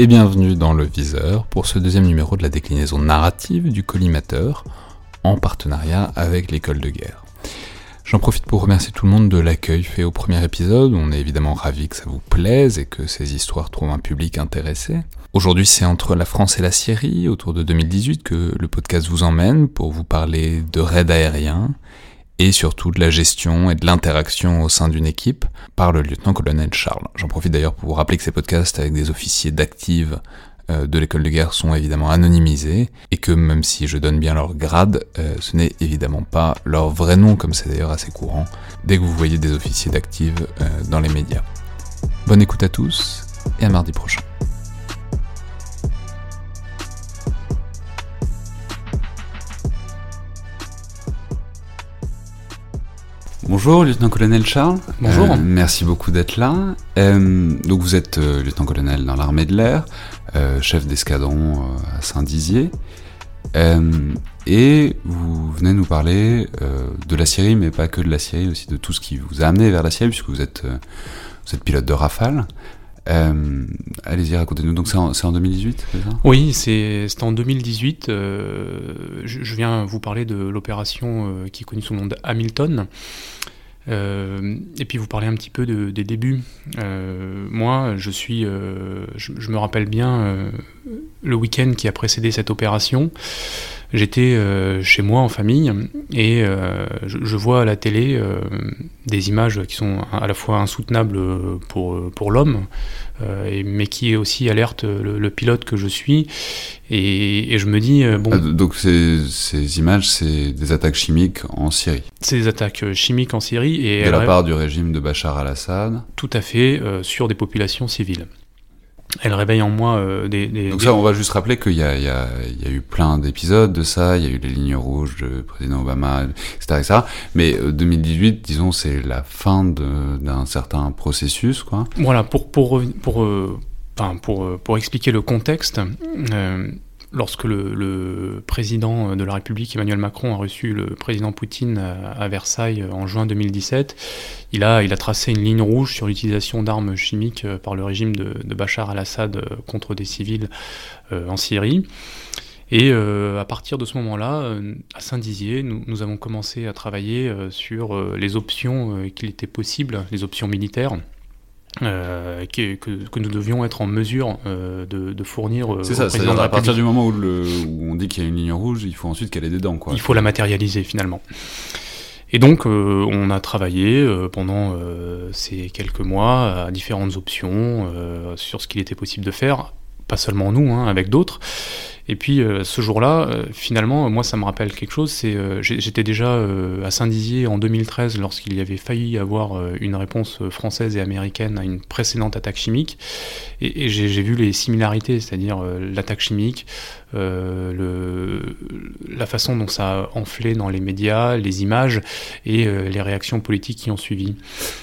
et bienvenue dans le Viseur pour ce deuxième numéro de la déclinaison narrative du collimateur en partenariat avec l'école de guerre. J'en profite pour remercier tout le monde de l'accueil fait au premier épisode. On est évidemment ravis que ça vous plaise et que ces histoires trouvent un public intéressé. Aujourd'hui, c'est entre la France et la Syrie, autour de 2018, que le podcast vous emmène pour vous parler de raids aériens et surtout de la gestion et de l'interaction au sein d'une équipe par le lieutenant-colonel Charles. J'en profite d'ailleurs pour vous rappeler que ces podcasts avec des officiers d'active euh, de l'école de guerre sont évidemment anonymisés et que même si je donne bien leur grade, euh, ce n'est évidemment pas leur vrai nom comme c'est d'ailleurs assez courant dès que vous voyez des officiers d'active euh, dans les médias. Bonne écoute à tous et à mardi prochain. Bonjour, lieutenant-colonel Charles. Bonjour. merci beaucoup d'être là. donc vous êtes lieutenant-colonel dans l'armée de l'air. Euh, chef d'escadron euh, à Saint-Dizier. Euh, et vous venez nous parler de la Syrie, mais pas que de la Syrie, aussi de tout ce qui vous a amené vers la Syrie, puisque vous êtes, vous êtes pilote de Rafale. Allez-y, racontez-nous. Donc c'est en, en, 2018, c'est ça? Oui, c'est en 2018. je, je, viens vous parler de l'opération qui est connue sous le nom de Hamilton. Euh, et puis vous parlez un petit peu de, des débuts. Euh, moi, je suis, euh, je, me rappelle bien le week-end qui a précédé cette opération. J'étais chez moi en famille et je, je, vois à la télé des images qui sont à la fois insoutenables pour, pour l'homme, euh, mais qui aussi alerte le, pilote que je suis. Et, et je me dis, bon. Ah, donc ces, ces images, c'est des attaques chimiques en Syrie C'est des attaques chimiques en Syrie. Et de la part du régime de Bachar al-Assad Tout à fait, euh, sur des populations civiles elle réveille en moi euh, des, des, Donc ça, on va juste rappeler qu'il y y, a, il y a eu plein d'épisodes de ça, il y a eu les lignes rouges de président Obama, etc. etc. Mais 2018, euh, disons, c'est la fin d'un certain processus, quoi. Voilà, pour, pour, pour, euh, pour, pour, expliquer le contexte, euh, lorsque le, président de la République, Emmanuel Macron, a reçu le président Poutine à, Versailles en juin 2017, il a, tracé une ligne rouge sur l'utilisation d'armes chimiques euh, par le régime de, Bachar al-Assad euh, contre des civils euh, en Syrie. Et à partir de ce moment-là, à Saint-Dizier, nous, nous, avons commencé à travailler sur les options qu'il était possible, les options militaires, euh, que, que, nous devions être en mesure euh, de, de, fournir. Euh, c'est ça, c'est à partir du moment où, le, où on dit qu'il y a une ligne rouge, il faut ensuite qu'elle ait des dents. Quoi. Il faut la matérialiser finalement. Et donc, on a travaillé pendant ces quelques mois à différentes options sur ce qu'il était possible de faire, pas seulement nous, hein, avec d'autres. Et puis euh, ce jour-là, euh, finalement, moi ça me rappelle quelque chose, c'est euh, j'étais déjà à Saint-Dizier en 2013 lorsqu'il y avait failli avoir une réponse française et américaine à une précédente attaque chimique, et, j'ai vu les similarités, c'est-à-dire l'attaque chimique, le, la façon dont ça a enflé dans les médias, les images et les réactions politiques qui ont suivi.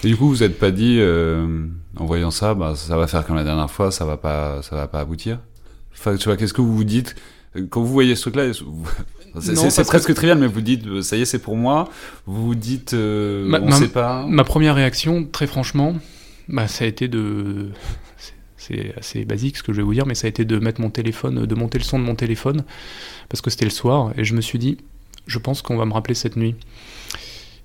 Et du coup, vous n'êtes pas dit, en voyant ça, bah, ça va faire comme la dernière fois, ça va pas, ça va pas aboutir? Enfin, tu vois, qu'est-ce que vous vous dites quand vous voyez ce truc-là C'est presque trivial, mais vous dites, euh, ça y est, c'est pour moi. Vous vous dites, euh, ma, on sait pas. Ma première réaction, très franchement, bah, ça a été de. C'est assez basique ce que je vais vous dire, mais ça a été de mettre mon téléphone, de monter le son de mon téléphone, parce que c'était le soir, et je me suis dit, je pense qu'on va me rappeler cette nuit.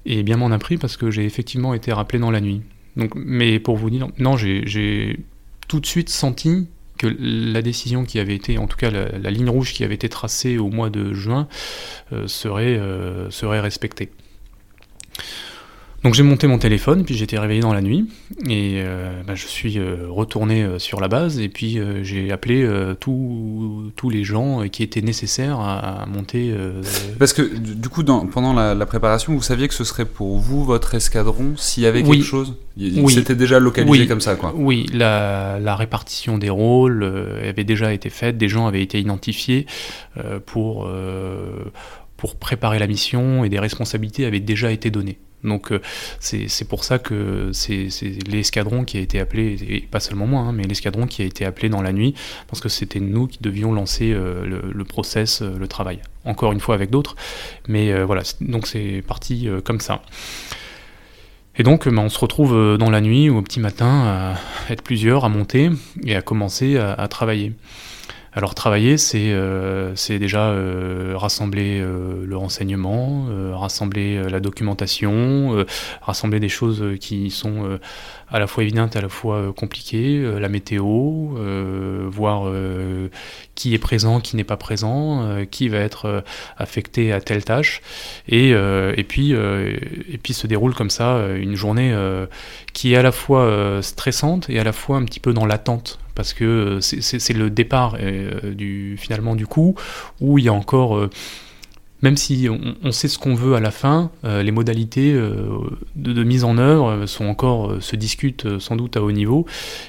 Et bien m'en a pris parce que j'ai effectivement été rappelé dans la nuit. Donc, mais pour vous dire, non, j'ai tout de suite senti que la décision qui avait été, en tout cas la, ligne rouge qui avait été tracée au mois de juin, euh, serait, euh, serait respectée. Donc j'ai monté mon téléphone, puis j'étais réveillé dans la nuit, et euh, bah, je suis euh, retourné euh, sur la base, et puis j'ai appelé tous les gens qui étaient nécessaires à, monter. Parce que du coup, dans, pendant la, préparation, vous saviez que ce serait pour vous, votre escadron, s'il y avait quelque chose? Oui. C'était déjà localisé comme ça, quoi. Oui, la, la répartition des rôles avait déjà été faite, des gens avaient été identifiés pour, pour préparer la mission, et des responsabilités avaient déjà été données. Donc euh, c'est pour ça que c'est l'escadron qui a été appelé, et pas seulement moi, hein, mais l'escadron qui a été appelé dans la nuit, parce que c'était nous qui devions lancer euh, le, process, euh, le travail. Encore une fois avec d'autres, mais voilà, donc c'est parti comme ça. Et donc bah, on se retrouve dans la nuit ou au petit matin à être plusieurs, à monter et à commencer à travailler. Alors travailler, c'est euh, déjà euh, rassembler euh, le renseignement, rassembler la documentation, rassembler des choses qui sont à la fois évidentes à la fois compliquées, la météo, voir qui est présent, qui n'est pas présent, qui va être affecté à telle tâche, et, puis, et puis se déroule comme ça une journée qui est à la fois stressante et à la fois un petit peu dans l'attente parce que euh, c'est le départ euh, du, finalement du coup, où il y a encore euh, même si on, sait ce qu'on veut à la fin, les modalités de, mise en œuvre sont encore se discutent sans doute à haut niveau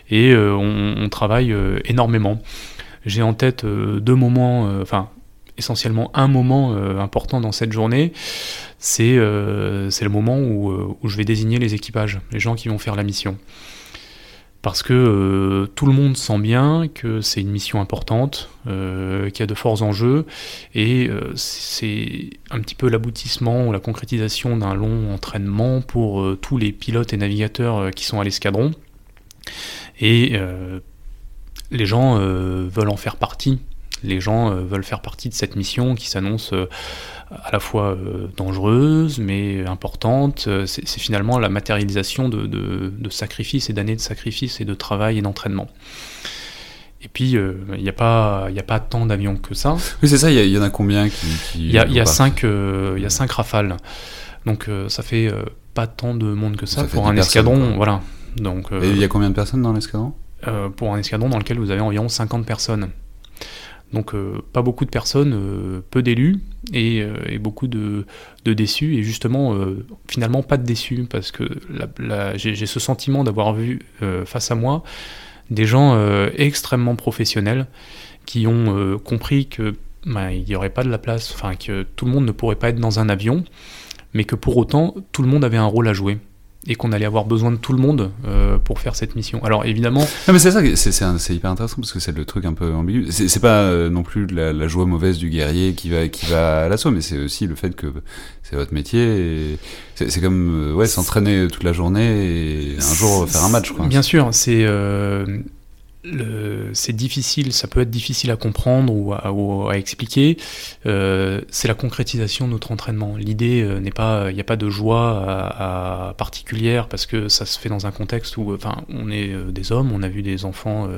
et on, travaille énormément. J'ai en tête deux moments, enfin essentiellement un moment important dans cette journée, c'est le moment où, où, je vais désigner les équipages, les gens qui vont faire la mission parce que euh, tout le monde sent bien que c'est une mission importante, euh, qu'il y a de forts enjeux, et euh, c'est un petit peu l'aboutissement ou la concrétisation d'un long entraînement pour tous les pilotes et navigateurs qui sont à l'escadron. Et les gens veulent en faire partie, les gens veulent faire partie de cette mission qui s'annonce à la fois euh, dangereuse mais importante. Euh, c'est finalement la matérialisation de, sacrifices et d'années de sacrifices et de travail et d'entraînement. Et puis, euh, il n'y a, pas, a pas tant d'avions que ça. Oui, c'est ça, il y, en a combien qui... Il y, a, cinq, y a cinq rafales. Donc, ça fait pas tant de monde que ça, pour un escadron. Voilà. Donc, et il y a combien de personnes dans l'escadron? Pour un escadron dans lequel vous avez environ 50 personnes. Donc euh, pas beaucoup de personnes, euh, peu d'élus et, euh, beaucoup de, déçus. Et justement finalement pas de déçus parce que j'ai ce sentiment d'avoir vu face à moi des gens extrêmement professionnels qui ont compris que bah, il n'y aurait pas de la place, enfin que tout le monde ne pourrait pas être dans un avion, mais que pour autant tout le monde avait un rôle à jouer et qu'on allait avoir besoin de tout le monde euh, pour faire cette mission. Alors évidemment... Non mais c'est ça, c'est hyper intéressant parce que c'est le truc un peu ambigu. C'est pas euh, non plus la, joie mauvaise du guerrier qui va, qui va à l'assaut, mais c'est aussi le fait que c'est votre métier. C'est comme euh, ouais, s'entraîner toute la journée et un jour faire un match. Quoi. Bien sûr, c'est c'est difficile, ça peut être difficile à comprendre ou à, expliquer. Euh, c'est la concrétisation de notre entraînement. L'idée euh, n'est pas, il n'y a pas de joie à, particulière parce que ça se fait dans un contexte où, enfin, on est euh, des hommes, on a vu des enfants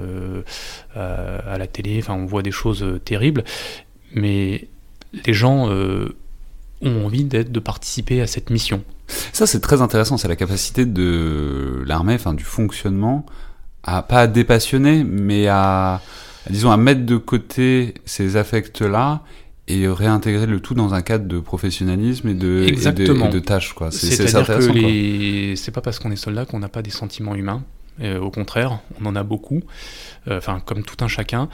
à, la télé, enfin, on voit des choses terribles, mais les gens ont envie d'être, de participer à cette mission. Ça, c'est très intéressant. C'est la capacité de l'armée, enfin, du fonctionnement à pas à dépassionner, mais à, disons à mettre de côté ces affects-là et réintégrer le tout dans un cadre de professionnalisme et de. Et de, tâches. Quoi. C'est, C'est-à-dire que les... c'est pas parce qu'on est soldat qu'on n'a pas des sentiments humains. Euh, au contraire, on en a beaucoup, euh, enfin comme tout un chacun,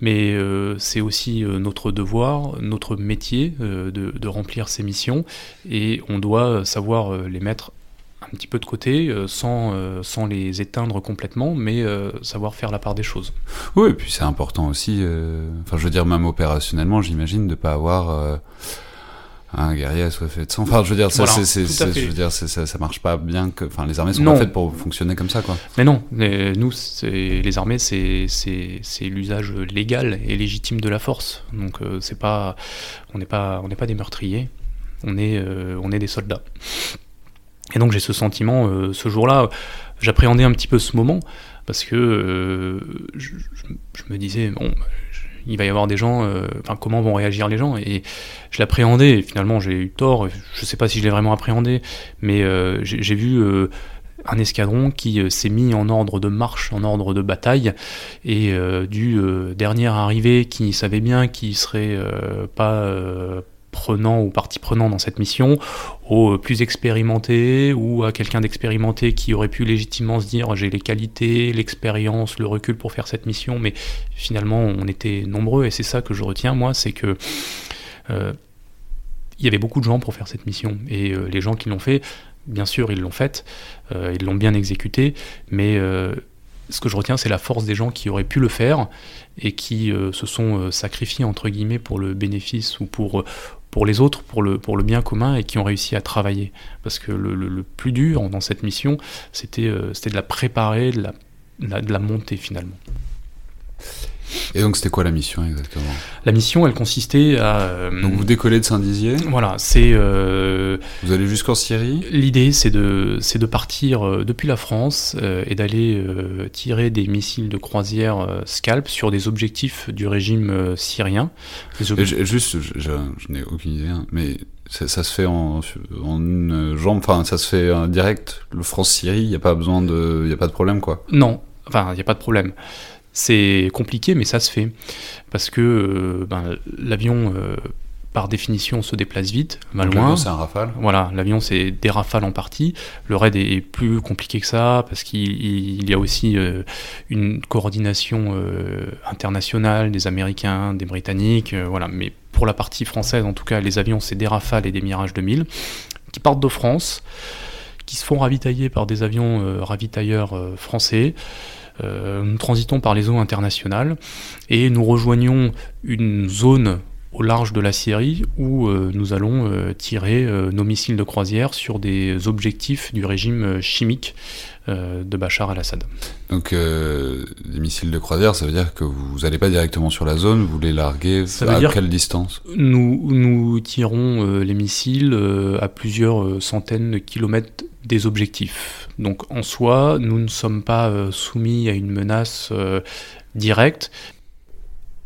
mais euh, c'est aussi notre devoir, notre métier de, de, remplir ces missions, et on doit savoir les mettre un petit peu de côté, euh, sans, euh, sans les éteindre complètement, mais euh, savoir faire la part des choses. Oui, et puis c'est important aussi, enfin je veux dire, même opérationnellement, j'imagine, de ne pas avoir un guerrier assoiffé de sang. Enfin, je veux dire, ça, je veux dire, ça, ça, marche pas bien. Que, enfin, les armées sont pas faites pour fonctionner comme ça, quoi. Mais non, nous, les armées, c'est l'usage légal et légitime de la force. Donc, c'est pas, on n'est pas, on n'est pas des meurtriers. On est, on est des soldats. Et donc j'ai ce sentiment, ce jour-là, j'appréhendais un petit peu ce moment, parce que je, me disais, bon, il va y avoir des gens, enfin comment vont réagir les gens? Et je l'appréhendais, et finalement j'ai eu tort, je ne sais pas si je l'ai vraiment appréhendé, mais j'ai vu un escadron qui euh, s'est mis en ordre de marche, en ordre de bataille, et euh, du euh, dernier arrivé qui savait bien qu'il serait pas prenant ou partie prenant dans cette mission, au plus expérimenté ou à quelqu'un d'expérimenté qui aurait pu légitimement se dire j'ai les qualités, l'expérience, le recul pour faire cette mission, mais finalement on était nombreux et c'est ça que je retiens moi, c'est que il y avait beaucoup de gens pour faire cette mission et les gens qui l'ont fait bien sûr, ils l'ont faite, euh, ils l'ont bien exécutée, mais euh, ce que je retiens, c'est la force des gens qui auraient pu le faire et qui euh, se sont sacrifiés, entre guillemets, pour le bénéfice ou pour, pour les autres, pour le, pour le bien commun et qui ont réussi à travailler. Parce que le, plus dur dans cette mission, c'était de la préparer, de la, de la monter finalement. Et donc c'était quoi la mission exactement? La mission, elle consistait à... Euh, donc vous décollez de Saint-Dizier? Voilà, c'est... Euh, vous allez jusqu'en Syrie? L'idée, c'est de, c'est de partir euh, depuis la France et d'aller tirer des missiles de croisière Scalp sur des objectifs du régime syrien. juste, je, n'ai aucune idée, hein, mais ça, se fait en, en, une jambe, enfin ça se fait direct, le France-Syrie, il n'y a pas besoin de... Il n'y a pas de problème quoi. Non, enfin il n'y a pas de problème. C'est compliqué, mais ça se fait. Parce que euh, ben, l'avion, euh, par définition, se déplace vite, va loin. c'est un rafale Voilà, l'avion, c'est des rafales en partie. Le raid est, plus compliqué que ça, parce qu'il y a aussi euh, une coordination internationale des Américains, des Britanniques. voilà. Mais pour la partie française, en tout cas, les avions, c'est des rafales et des Mirage 2000 qui partent de France, qui se font ravitailler par des avions ravitailleurs français. Euh, nous transitons par les eaux internationales et nous rejoignons une zone au large de la Syrie où euh, nous allons euh, tirer nos missiles de croisière sur des objectifs du régime chimique de Bachar al-Assad. Donc des missiles de croisière, ça veut dire que vous n'allez pas directement sur la zone, vous les larguez à quelle distance? Nous, nous tirons les missiles à plusieurs centaines de kilomètres des objectifs. Donc en soi, nous ne sommes pas euh, soumis à une menace euh, directe.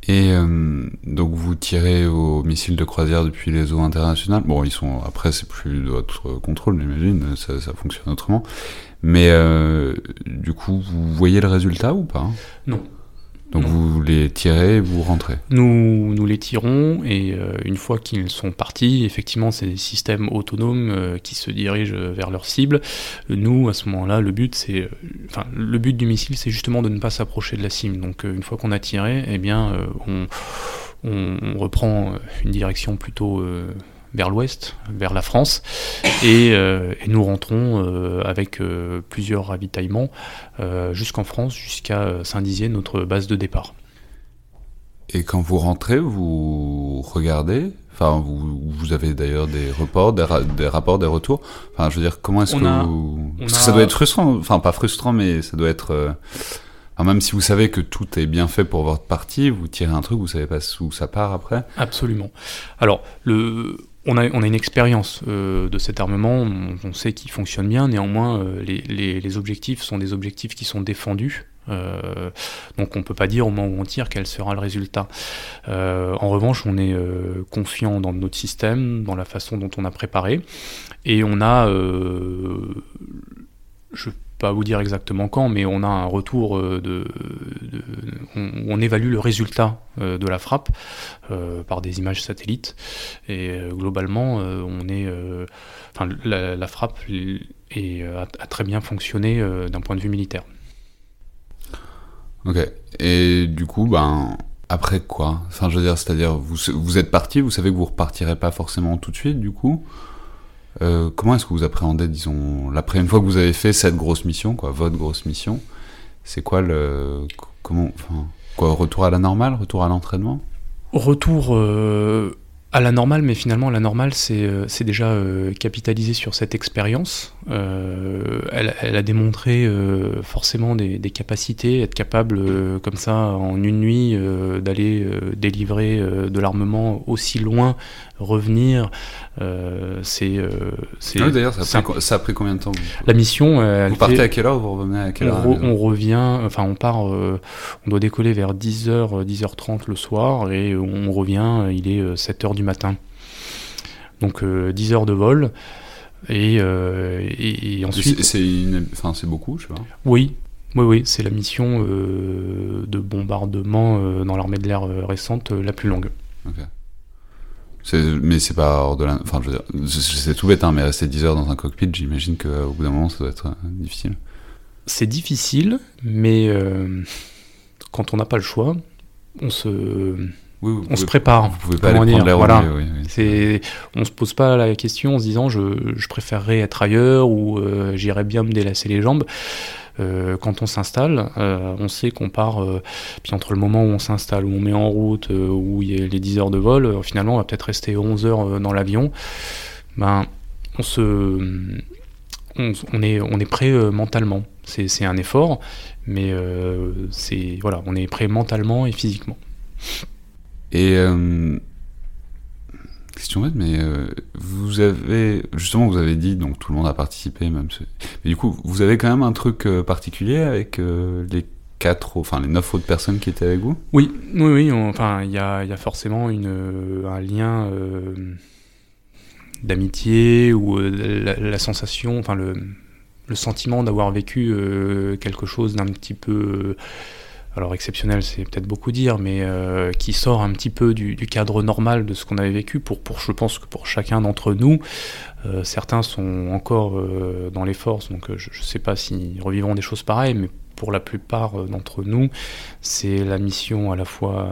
Et euh, donc vous tirez vos missiles de croisière depuis les eaux internationales. Bon, ils sont après c'est plus de votre contrôle, j'imagine, ça, ça, fonctionne autrement. Mais du coup, vous voyez le résultat ou pas? Non. Donc vous les tirez, vous rentrez Nous, nous les tirons et euh, une fois qu'ils sont partis, effectivement c'est des systèmes autonomes euh, qui se dirigent vers leur cible. Nous, à ce moment-là, le but c'est, euh, enfin le but du missile c'est justement de ne pas s'approcher de la cible. Donc une fois qu'on a tiré, eh bien on, on, reprend une direction plutôt vers l'ouest, vers la France, et, euh, nous rentrons euh, avec euh, plusieurs ravitaillements jusqu'en France, jusqu'à Saint-Dizier, notre base de départ. Et quand vous rentrez, vous regardez? Enfin, vous, vous avez d'ailleurs des reports, des, des, rapports, des retours. Enfin, je veux dire, comment est-ce que vous... Parce que ça doit être frustrant. Enfin, pas frustrant, mais ça doit être... même si vous savez que tout est bien fait pour votre partie, vous tirez un truc, vous savez pas où ça part après Absolument. Alors, le on a, une expérience euh, de cet armement, on, sait qu'il fonctionne bien, néanmoins euh, les, les, objectifs sont des objectifs qui sont défendus, euh, donc on ne peut pas dire au moment où on tire quel sera le résultat. en revanche, on est confiant dans notre système, dans la façon dont on a préparé, et on a, je pas vous dire exactement quand, mais on a un retour euh, de, on, évalue le résultat euh, de la frappe euh, par des images satellites et globalement on est, enfin la, frappe est, a, très bien fonctionné d'un point de vue militaire. Ok. Et du coup, ben après quoi? Enfin, je veux dire, c'est-à-dire vous vous êtes parti, vous savez que vous repartirez pas forcément tout de suite, du coup? Euh, comment est-ce que vous appréhendez, disons, l'après une fois que vous avez fait cette grosse mission, quoi, votre grosse mission, c'est quoi le, comment, enfin, quoi, retour à la normale, retour à l'entraînement? Retour, euh, à la normale, mais finalement, la normale, c'est euh, déjà euh, capitaliser sur cette expérience. Euh, elle, a démontré forcément des, capacités, être capable, comme ça, en une nuit, d'aller délivrer de l'armement aussi loin, revenir. c'est. Ah D'ailleurs, ça, ça, a pris combien de temps La mission. vous partez à quelle heure Vous revenez à quelle heure On, revient, enfin, on part, on doit décoller vers 10h, 10h30 le soir, et on revient, il est 7h du matin. Donc 10 euh, heures de vol. Et, euh, ensuite. C'est beaucoup, je sais pas. Oui, oui, oui, c'est la mission euh, de bombardement dans l'armée de l'air récente la plus longue. Mais c'est pas hors de la. Enfin, je veux dire, c'est tout bête, hein, mais rester 10 heures dans un cockpit, j'imagine qu'au bout d'un moment, ça doit être difficile. C'est difficile, mais quand on n'a pas le choix, on se on se prépare. Vous pouvez pas aller dire, voilà. c'est, on se pose pas la question en se disant je, je préférerais être ailleurs ou euh, j'irais bien me délasser les jambes. Euh, quand on s'installe, euh, on sait qu'on part, puis entre le moment où on s'installe, où on met en route, où il y a les 10 heures de vol, finalement on va peut-être rester 11 heures dans l'avion. Ben, on se, on, est, on est prêt mentalement. C'est, un effort, mais c'est voilà, on est prêt mentalement et physiquement. Et euh, question bête, mais euh, vous avez justement vous avez dit donc tout le monde a participé même. Mais du coup, vous avez quand même un truc euh, particulier avec les quatre, enfin les neuf autres personnes qui étaient avec vous? Oui, oui, oui. enfin, il y a, y a, forcément une, un lien d'amitié ou la, la, sensation, enfin le, le sentiment d'avoir vécu quelque chose d'un petit peu alors exceptionnel c'est peut-être beaucoup dire, mais euh, qui sort un petit peu du, cadre normal de ce qu'on avait vécu. Pour, je pense que pour chacun d'entre nous, euh, certains sont encore euh, dans les forces, donc je ne sais pas s'ils revivront des choses pareilles, mais pour la plupart d'entre nous, c'est la mission à la fois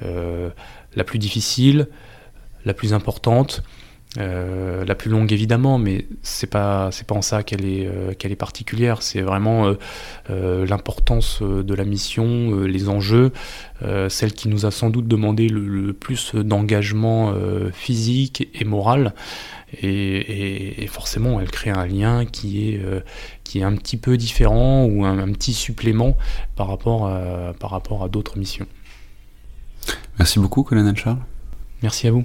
la plus difficile, la plus importante, euh, la plus longue évidemment, mais c'est pas c'est pas en ça qu'elle est euh, qu'elle est particulière. C'est vraiment euh, l'importance de la mission, les enjeux, celle qui nous a sans doute demandé le, plus d'engagement physique et moral. Et, forcément, elle crée un lien qui est qui est un petit peu différent ou un, un petit supplément par rapport à, par rapport à d'autres missions. Merci beaucoup, colonel Charles. Merci à vous.